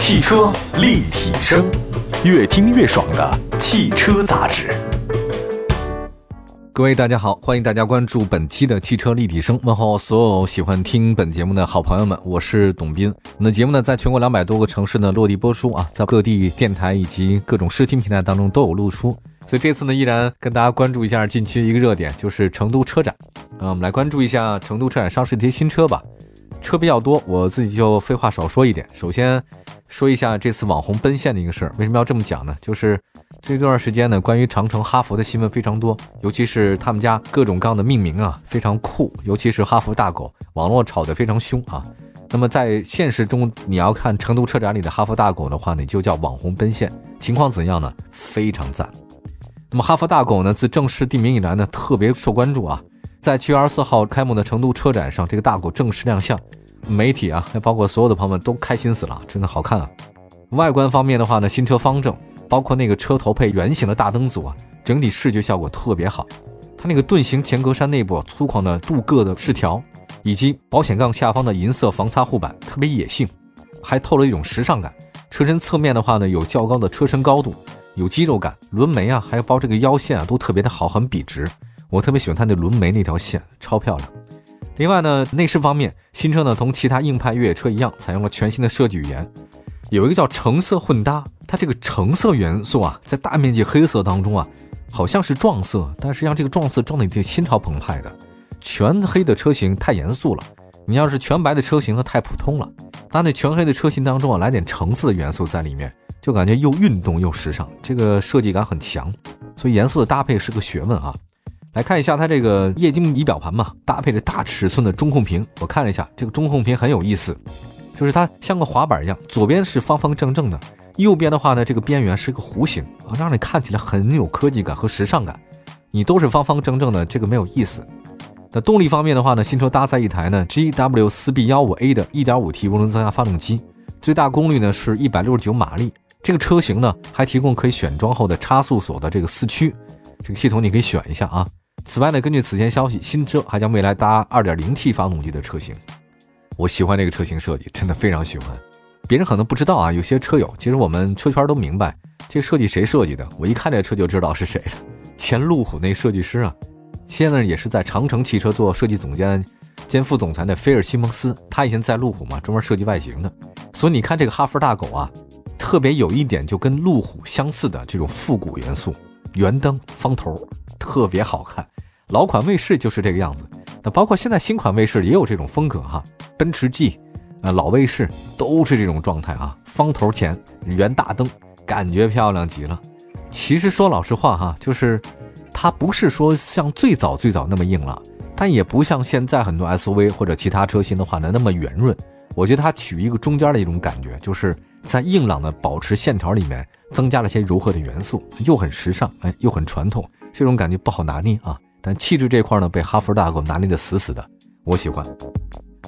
汽车立体声，越听越爽的汽车杂志。各位大家好，欢迎大家关注本期的汽车立体声，问候所有喜欢听本节目的好朋友们，我是董斌。我们的节目呢，在全国两百多个城市呢落地播出啊，在各地电台以及各种视听平台当中都有露出。所以这次呢，依然跟大家关注一下近期一个热点，就是成都车展。嗯，我们来关注一下成都车展上市的一些新车吧。车比较多，我自己就废话少说一点。首先说一下这次网红奔现的一个事儿，为什么要这么讲呢？就是这段时间呢，关于长城、哈弗的新闻非常多，尤其是他们家各种各样的命名啊，非常酷。尤其是哈弗大狗，网络炒得非常凶啊。那么在现实中，你要看成都车展里的哈弗大狗的话呢，就叫网红奔现，情况怎样呢？非常赞。那么哈弗大狗呢，自正式定名以来呢，特别受关注啊。在七月二十四号开幕的成都车展上，这个大狗正式亮相，媒体啊，还包括所有的朋友们都开心死了，真的好看啊！外观方面的话呢，新车方正，包括那个车头配圆形的大灯组啊，整体视觉效果特别好。它那个盾形前格栅内部粗犷的镀铬的饰条，以及保险杠下方的银色防擦护板，特别野性，还透了一种时尚感。车身侧面的话呢，有较高的车身高度，有肌肉感，轮眉啊，还有包这个腰线啊，都特别的好，很笔直。我特别喜欢它那轮眉那条线，超漂亮。另外呢，内饰方面，新车呢同其他硬派越野车一样，采用了全新的设计语言，有一个叫橙色混搭。它这个橙色元素啊，在大面积黑色当中啊，好像是撞色，但实际上这个撞色撞的挺心潮澎湃的。全黑的车型太严肃了，你要是全白的车型呢太普通了。它那全黑的车型当中啊，来点橙色的元素在里面，就感觉又运动又时尚，这个设计感很强。所以颜色的搭配是个学问啊。来看一下它这个液晶仪表盘嘛，搭配着大尺寸的中控屏。我看了一下，这个中控屏很有意思，就是它像个滑板一样，左边是方方正正的，右边的话呢，这个边缘是个弧形啊，让你看起来很有科技感和时尚感。你都是方方正正的，这个没有意思。那动力方面的话呢，新车搭载一台呢 GW 四 B 幺五 A 的 1.5T 涡轮增压发动机，最大功率呢是一百六十九马力。这个车型呢还提供可以选装后的差速锁的这个四驱，这个系统你可以选一下啊。此外呢，根据此前消息，新车还将未来搭 2.0T 发动机的车型。我喜欢这个车型设计，真的非常喜欢。别人可能不知道啊，有些车友其实我们车圈都明白，这设计谁设计的？我一看这车就知道是谁了，前路虎那设计师啊，现在也是在长城汽车做设计总监兼副总裁的菲尔西蒙斯，他以前在路虎嘛，专门设计外形的。所以你看这个哈弗大狗啊，特别有一点就跟路虎相似的这种复古元素，圆灯方头。特别好看，老款卫士就是这个样子。那包括现在新款卫士也有这种风格哈，奔驰 G，呃老卫士都是这种状态啊，方头前圆大灯，感觉漂亮极了。其实说老实话哈，就是它不是说像最早最早那么硬了，但也不像现在很多 SUV 或者其他车型的话呢那么圆润。我觉得它取一个中间的一种感觉，就是在硬朗的保持线条里面增加了些柔和的元素，又很时尚，哎，又很传统。这种感觉不好拿捏啊，但气质这块呢被哈弗大狗拿捏的死死的，我喜欢。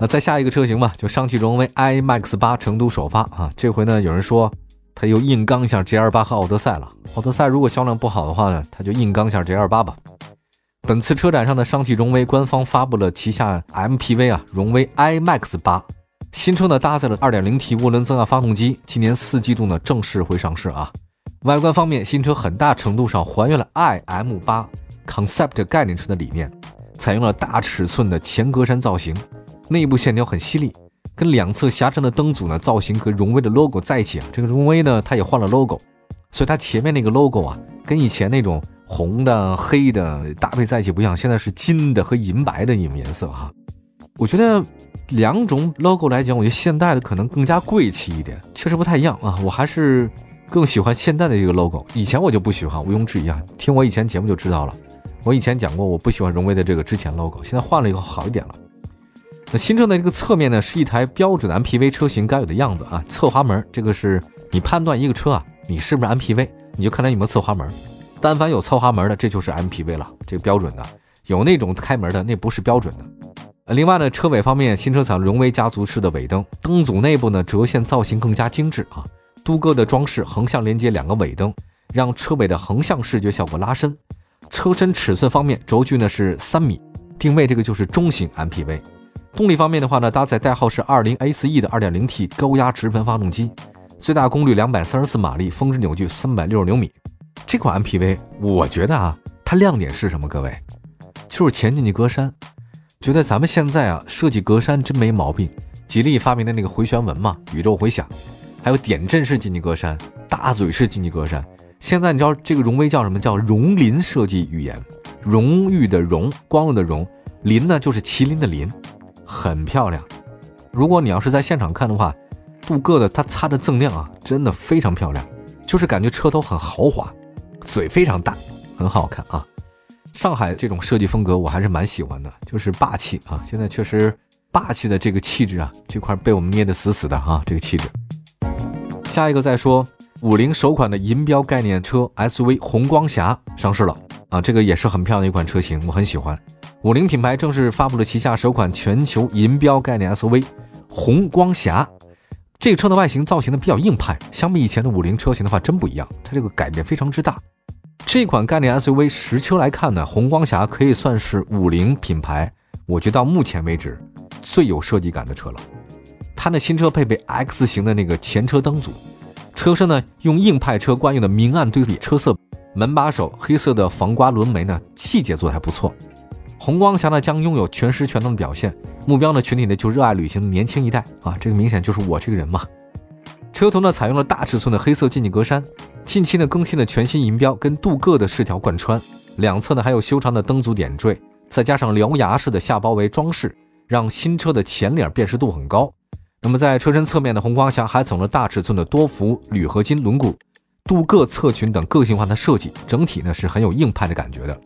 那再下一个车型吧，就上汽荣威 iMAX 八成都首发啊，这回呢有人说他又硬刚一下 GL 八和奥德赛了。奥德赛如果销量不好的话呢，他就硬刚一下 GL 八吧。本次车展上的上汽荣威官方发布了旗下 MPV 啊，荣威 iMAX 八新车呢搭载了 2.0T 涡轮增压发动机，今年四季度呢正式会上市啊。外观方面，新车很大程度上还原了 iM 八 Concept 概念车的理念，采用了大尺寸的前格栅造型，内部线条很犀利，跟两侧狭长的灯组呢造型和荣威的 logo 在一起啊。这个荣威呢，它也换了 logo，所以它前面那个 logo 啊，跟以前那种红的、黑的搭配在一起不一样，现在是金的和银白的那种颜色哈。我觉得两种 logo 来讲，我觉得现代的可能更加贵气一点，确实不太一样啊。我还是。更喜欢现在的这个 logo，以前我就不喜欢，毋庸置疑啊。听我以前节目就知道了，我以前讲过我不喜欢荣威的这个之前 logo，现在换了以后好一点了。那新车的这个侧面呢，是一台标准的 MPV 车型该有的样子啊。侧滑门，这个是你判断一个车啊，你是不是 MPV，你就看它有没有侧滑门。但凡有侧滑门的，这就是 MPV 了，这个标准的。有那种开门的，那不是标准的。另外呢，车尾方面，新车采用荣威家族式的尾灯，灯组内部呢折线造型更加精致啊。镀铬的装饰横向连接两个尾灯，让车尾的横向视觉效果拉伸。车身尺寸方面，轴距呢是三米，定位这个就是中型 MPV。动力方面的话呢，搭载代号是 20A4E 的 2.0T 高压直喷发动机，最大功率两百三十四马力，峰值扭矩三百六十牛米。这款 MPV，我觉得啊，它亮点是什么？各位，就是前进气格栅。觉得咱们现在啊，设计格栅真没毛病。吉利发明的那个回旋纹嘛，宇宙回响，还有点阵式进气格栅、大嘴式进气格栅。现在你知道这个荣威叫什么？叫荣麟设计语言，荣誉的荣，光荣的荣，麟呢就是麒麟的麟，很漂亮。如果你要是在现场看的话，镀铬的它擦的锃亮啊，真的非常漂亮，就是感觉车头很豪华，嘴非常大，很好看啊。上海这种设计风格我还是蛮喜欢的，就是霸气啊。现在确实霸气的这个气质啊，这块被我们捏得死死的啊，这个气质。下一个再说，五菱首款的银标概念车 SUV 红光侠上市了啊，这个也是很漂亮的一款车型，我很喜欢。五菱品牌正式发布了旗下首款全球银标概念 SUV 红光侠。这个车的外形造型呢比较硬派，相比以前的五菱车型的话真不一样，它这个改变非常之大。这款概念 SUV 实车来看呢，红光侠可以算是五菱品牌，我觉得到目前为止最有设计感的车了。它的新车配备 X 型的那个前车灯组，车身呢用硬派车惯用的明暗对比车色，门把手黑色的防刮轮眉呢细节做的还不错。红光侠呢将拥有全时全能的表现，目标呢群体呢就热爱旅行的年轻一代啊，这个明显就是我这个人嘛。车头呢采用了大尺寸的黑色进气格栅，近期呢更新的全新银标跟镀铬的饰条贯穿，两侧呢还有修长的灯组点缀，再加上獠牙式的下包围装饰，让新车的前脸辨识度很高。那么在车身侧面的红光侠还采用了大尺寸的多幅铝合金轮毂、镀铬侧裙等个性化的设计，整体呢是很有硬派的感觉的。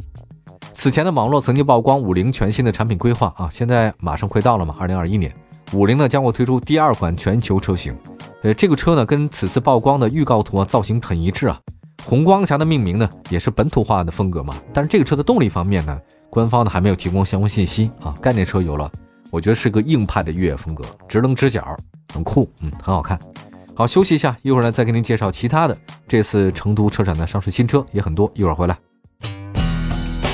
此前的网络曾经曝光五菱全新的产品规划啊，现在马上快到了嘛，二零二一年，五菱呢将会推出第二款全球车型。呃，这个车呢跟此次曝光的预告图啊造型很一致啊。红光侠的命名呢也是本土化的风格嘛，但是这个车的动力方面呢，官方呢还没有提供相关信息啊。概念车有了，我觉得是个硬派的越野风格，直棱直角，很酷，嗯，很好看。好，休息一下，一会儿呢再给您介绍其他的。这次成都车展的上市新车也很多，一会儿回来。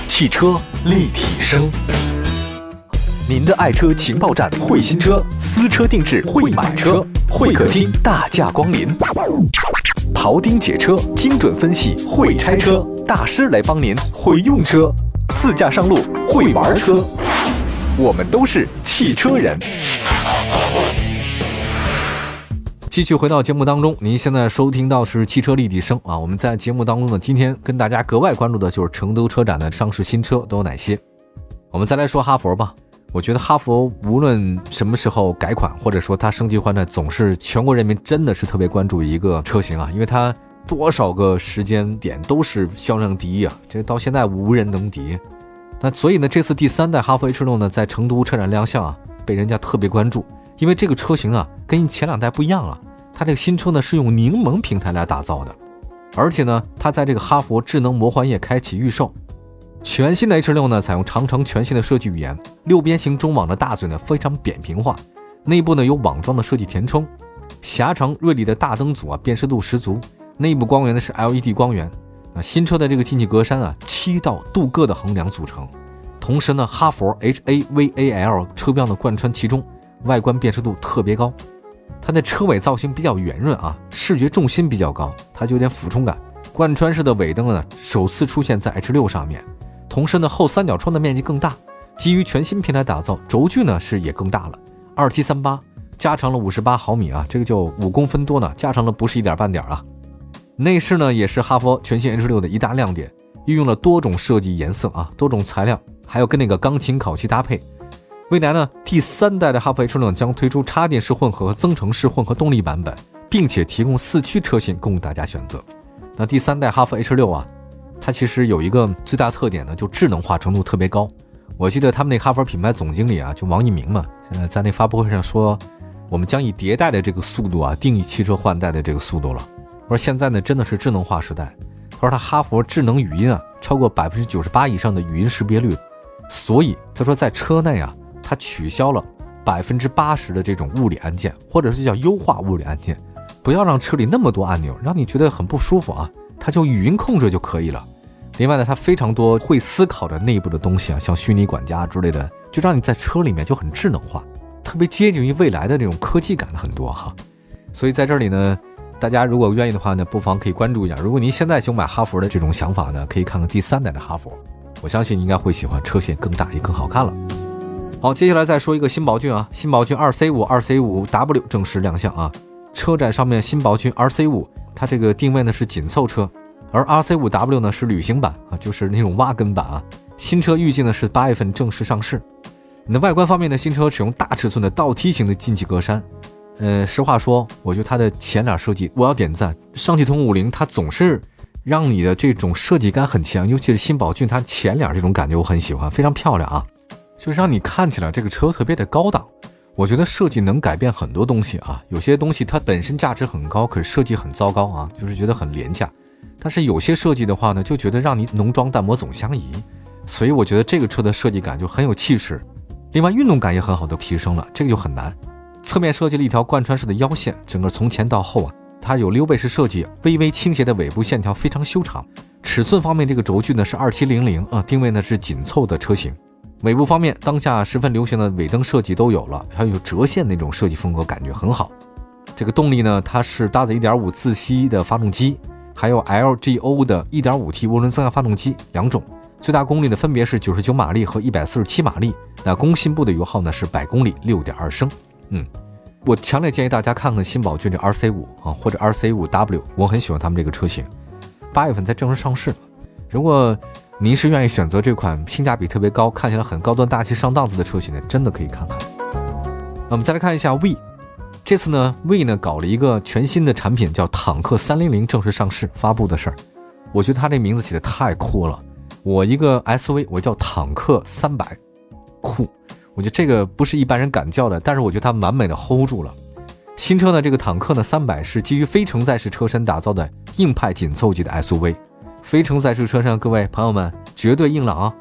汽车立体声，您的爱车情报站，会新车，私车定制，会买车，会客厅大驾光临，庖丁解车，精准分析，会拆车大师来帮您，会用车，自驾上路，会玩车，我们都是汽车人。继续回到节目当中，您现在收听到是汽车立体声啊。我们在节目当中呢，今天跟大家格外关注的就是成都车展的上市新车都有哪些。我们再来说哈佛吧。我觉得哈佛无论什么时候改款，或者说它升级换代，总是全国人民真的是特别关注一个车型啊，因为它多少个时间点都是销量第一啊，这到现在无人能敌。那所以呢，这次第三代哈弗 H 六呢，在成都车展亮相啊，被人家特别关注。因为这个车型啊，跟前两代不一样啊，它这个新车呢是用柠檬平台来打造的，而且呢，它在这个哈佛智能魔幻夜开启预售。全新的 H 六呢，采用长城全新的设计语言，六边形中网的大嘴呢非常扁平化，内部呢有网状的设计填充，狭长锐利的大灯组啊辨识度十足，内部光源呢是 LED 光源。啊，新车的这个进气格栅啊，七道镀铬的横梁组成，同时呢，哈佛 HAVAL 车标呢贯穿其中。外观辨识度特别高，它的车尾造型比较圆润啊，视觉重心比较高，它就有点俯冲感。贯穿式的尾灯呢，首次出现在 H 六上面，同时呢后三角窗的面积更大，基于全新平台打造，轴距呢是也更大了，二七三八加长了五十八毫米啊，这个就五公分多呢，加长了不是一点半点啊。内饰呢也是哈佛全新 H 六的一大亮点，运用了多种设计颜色啊，多种材料，还有跟那个钢琴烤漆搭配。未来呢，第三代的哈弗 H 六将推出插电式混合和增程式混合动力版本，并且提供四驱车型供大家选择。那第三代哈弗 H 六啊，它其实有一个最大特点呢，就智能化程度特别高。我记得他们那哈弗品牌总经理啊，就王一鸣嘛，现在在那发布会上说，我们将以迭代的这个速度啊，定义汽车换代的这个速度了。说现在呢，真的是智能化时代。他说他哈佛智能语音啊，超过百分之九十八以上的语音识别率，所以他说在车内啊。它取消了百分之八十的这种物理按键，或者是叫优化物理按键，不要让车里那么多按钮，让你觉得很不舒服啊。它就语音控制就可以了。另外呢，它非常多会思考的内部的东西啊，像虚拟管家之类的，就让你在车里面就很智能化，特别接近于未来的这种科技感很多哈。所以在这里呢，大家如果愿意的话呢，不妨可以关注一下。如果您现在想买哈弗的这种想法呢，可以看看第三代的哈弗，我相信应该会喜欢，车线更大也更好看了。好，接下来再说一个新宝骏啊，新宝骏二 C 五、二 C 五 W 正式亮相啊。车展上面新宝骏 R C 五，它这个定位呢是紧凑车，而 R C 五 W 呢是旅行版啊，就是那种挖根版啊。新车预计呢是八月份正式上市。那外观方面呢，新车使用大尺寸的倒梯形的进气格栅。呃，实话说，我觉得它的前脸设计我要点赞。上汽通五菱它总是让你的这种设计感很强，尤其是新宝骏它前脸这种感觉我很喜欢，非常漂亮啊，就是让你看起来这个车特别的高档。我觉得设计能改变很多东西啊，有些东西它本身价值很高，可是设计很糟糕啊，就是觉得很廉价。但是有些设计的话呢，就觉得让你浓妆淡抹总相宜，所以我觉得这个车的设计感就很有气势。另外运动感也很好的提升了，这个就很难。侧面设计了一条贯穿式的腰线，整个从前到后啊，它有溜背式设计，微微倾斜的尾部线条非常修长。尺寸方面，这个轴距呢是二七零零啊，定位呢是紧凑的车型。尾部方面，当下十分流行的尾灯设计都有了，还有折线那种设计风格，感觉很好。这个动力呢，它是搭载1.5自吸的发动机，还有 LGO 的 1.5T 涡轮增压发动机两种，最大功率呢分别是99马力和147马力。那工信部的油耗呢是百公里6.2升。嗯，我强烈建议大家看看新宝骏这 RC5 啊，或者 RC5W，我很喜欢他们这个车型。八月份才正式上市，如果。您是愿意选择这款性价比特别高、看起来很高端大气上档次的车型呢？真的可以看看。那我们再来看一下 V，这次呢，V 呢搞了一个全新的产品，叫坦克三零零正式上市发布的事儿。我觉得它这名字起的太酷了。我一个 SUV，我叫坦克三百，酷。我觉得这个不是一般人敢叫的，但是我觉得它完美的 hold 住了。新车呢，这个坦克呢三百是基于非承载式车身打造的硬派紧凑级的 SUV。非承载式车身，各位朋友们绝对硬朗啊！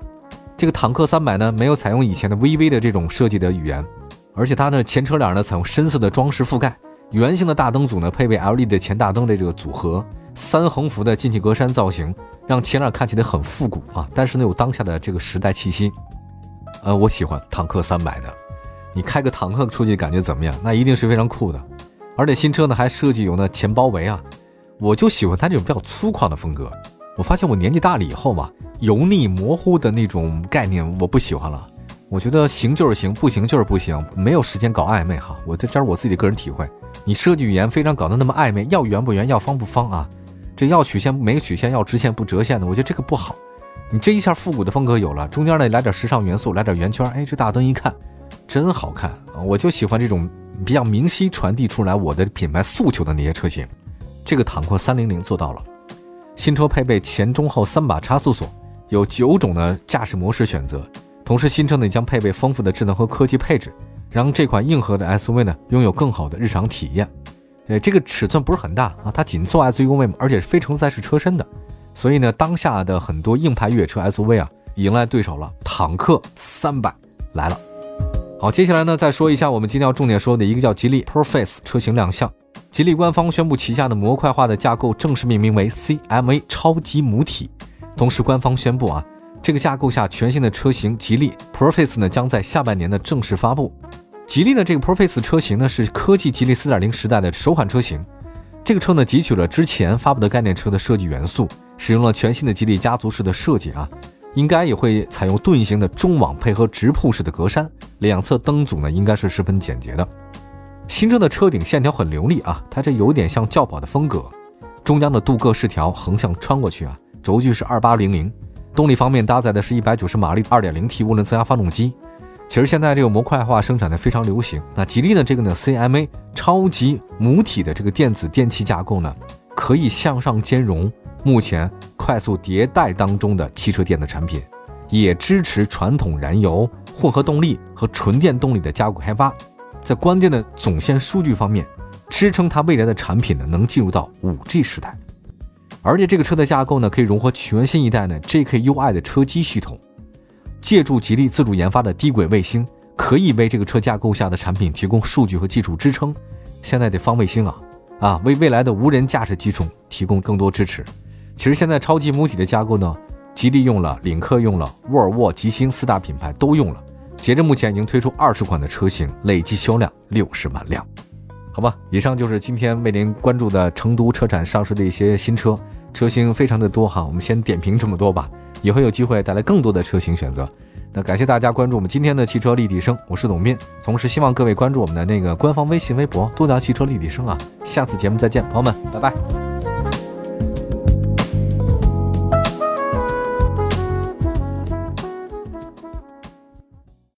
这个坦克三百呢，没有采用以前的 VV 的这种设计的语言，而且它的前车脸呢采用深色的装饰覆盖，圆形的大灯组呢配备 LED 的前大灯的这个组合，三横幅的进气格栅造型，让前脸看起来很复古啊！但是呢有当下的这个时代气息，呃，我喜欢坦克三百的。你开个坦克出去感觉怎么样？那一定是非常酷的。而且新车呢还设计有那前包围啊，我就喜欢它这种比较粗犷的风格。我发现我年纪大了以后嘛，油腻模糊的那种概念我不喜欢了。我觉得行就是行，不行就是不行，没有时间搞暧昧哈。我这这是我自己的个人体会。你设计语言非常搞得那么暧昧，要圆不圆，要方不方啊？这要曲线没曲线，要直线不折线的，我觉得这个不好。你这一下复古的风格有了，中间呢来点时尚元素，来点圆圈，哎，这大灯一看真好看啊！我就喜欢这种比较明晰传递出来我的品牌诉求的那些车型。这个坦克三零零做到了。新车配备前中后三把差速锁，有九种的驾驶模式选择。同时，新车呢将配备丰富的智能和科技配置，让这款硬核的 SUV 呢拥有更好的日常体验。呃，这个尺寸不是很大啊，它紧凑 SUV，而且是非承载式车身的。所以呢，当下的很多硬派越野车 SUV 啊，迎来对手了，坦克三百来了。好，接下来呢再说一下我们今天要重点说的一个叫吉利 Proface 车型亮相。吉利官方宣布，旗下的模块化的架构正式命名为 CMA 超级母体。同时，官方宣布啊，这个架构下全新的车型吉利 Proface 呢，将在下半年的正式发布。吉利的这个 Proface 车型呢，是科技吉利4.0时代的首款车型。这个车呢，汲取了之前发布的概念车的设计元素，使用了全新的吉利家族式的设计啊，应该也会采用盾形的中网配合直瀑式的格栅，两侧灯组呢，应该是十分简洁的。新车的车顶线条很流利啊，它这有点像轿跑的风格，中央的镀铬饰条横向穿过去啊，轴距是二八零零，动力方面搭载的是一百九十马力二点零 T 涡轮增压发动机。其实现在这个模块化生产的非常流行，那吉利的这个呢 CMA 超级母体的这个电子电器架构呢，可以向上兼容目前快速迭代当中的汽车电子产品，也支持传统燃油混合动力和纯电动力的加固开发。在关键的总线数据方面，支撑它未来的产品呢，能进入到五 G 时代。而且这个车的架构呢，可以融合全新一代的 JKUI 的车机系统，借助吉利自主研发的低轨卫星，可以为这个车架构下的产品提供数据和技术支撑。现在的方卫星啊，啊，为未来的无人驾驶机种提供更多支持。其实现在超级母体的架构呢，吉利用了，领克用了，沃尔沃、吉星四大品牌都用了。截至目前，已经推出二十款的车型，累计销量六十万辆。好吧，以上就是今天为您关注的成都车展上市的一些新车，车型非常的多哈，我们先点评这么多吧，以后有机会带来更多的车型选择。那感谢大家关注我们今天的汽车立体声，我是董斌，同时希望各位关注我们的那个官方微信微博“多聊汽车立体声”啊，下次节目再见，朋友们，拜拜。